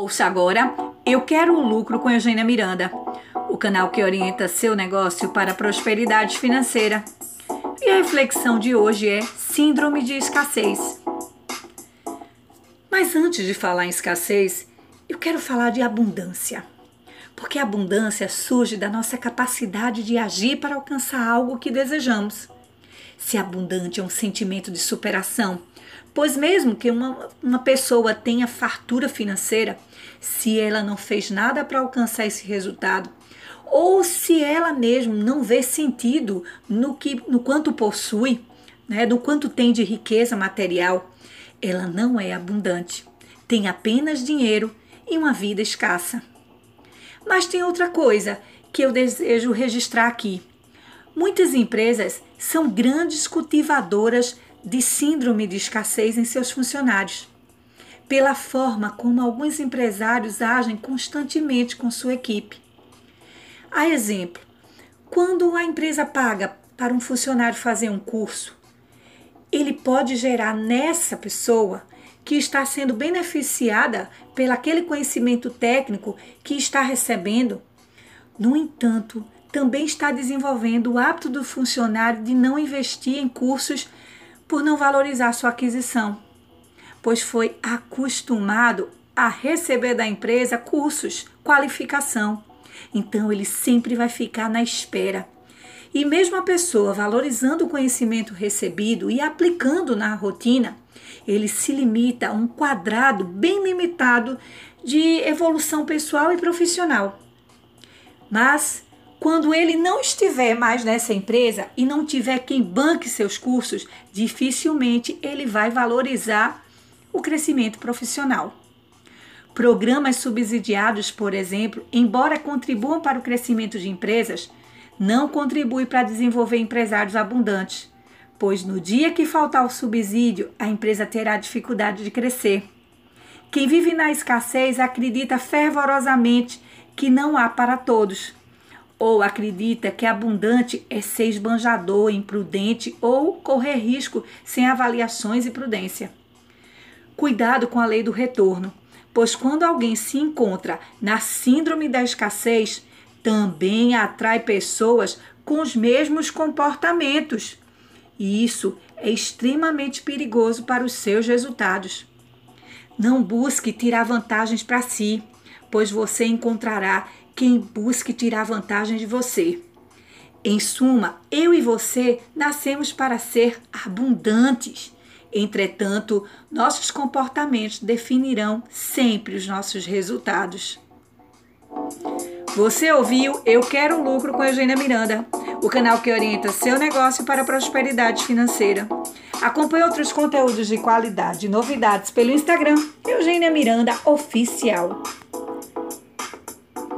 Ouça agora Eu Quero Lucro com Eugênia Miranda, o canal que orienta seu negócio para a prosperidade financeira. E a reflexão de hoje é Síndrome de Escassez. Mas antes de falar em escassez, eu quero falar de abundância. Porque a abundância surge da nossa capacidade de agir para alcançar algo que desejamos. Se abundante é um sentimento de superação, Pois mesmo que uma, uma pessoa tenha fartura financeira, se ela não fez nada para alcançar esse resultado, ou se ela mesmo não vê sentido no que no quanto possui, né, no quanto tem de riqueza material, ela não é abundante. Tem apenas dinheiro e uma vida escassa. Mas tem outra coisa que eu desejo registrar aqui. Muitas empresas são grandes cultivadoras de síndrome de escassez em seus funcionários, pela forma como alguns empresários agem constantemente com sua equipe. A exemplo, quando a empresa paga para um funcionário fazer um curso, ele pode gerar nessa pessoa que está sendo beneficiada pelo aquele conhecimento técnico que está recebendo. No entanto, também está desenvolvendo o hábito do funcionário de não investir em cursos por não valorizar sua aquisição, pois foi acostumado a receber da empresa cursos, qualificação. Então ele sempre vai ficar na espera. E mesmo a pessoa valorizando o conhecimento recebido e aplicando na rotina, ele se limita a um quadrado bem limitado de evolução pessoal e profissional. Mas quando ele não estiver mais nessa empresa e não tiver quem banque seus cursos, dificilmente ele vai valorizar o crescimento profissional. Programas subsidiados, por exemplo, embora contribuam para o crescimento de empresas, não contribuem para desenvolver empresários abundantes, pois no dia que faltar o subsídio, a empresa terá dificuldade de crescer. Quem vive na escassez acredita fervorosamente que não há para todos ou acredita que abundante é ser esbanjador, imprudente ou correr risco sem avaliações e prudência. Cuidado com a lei do retorno, pois quando alguém se encontra na síndrome da escassez, também atrai pessoas com os mesmos comportamentos. E isso é extremamente perigoso para os seus resultados. Não busque tirar vantagens para si, pois você encontrará quem busque tirar vantagem de você. Em suma, eu e você nascemos para ser abundantes. Entretanto, nossos comportamentos definirão sempre os nossos resultados. Você ouviu Eu Quero Lucro com Eugênia Miranda, o canal que orienta seu negócio para a prosperidade financeira. Acompanhe outros conteúdos de qualidade e novidades pelo Instagram Eugênia Miranda Oficial.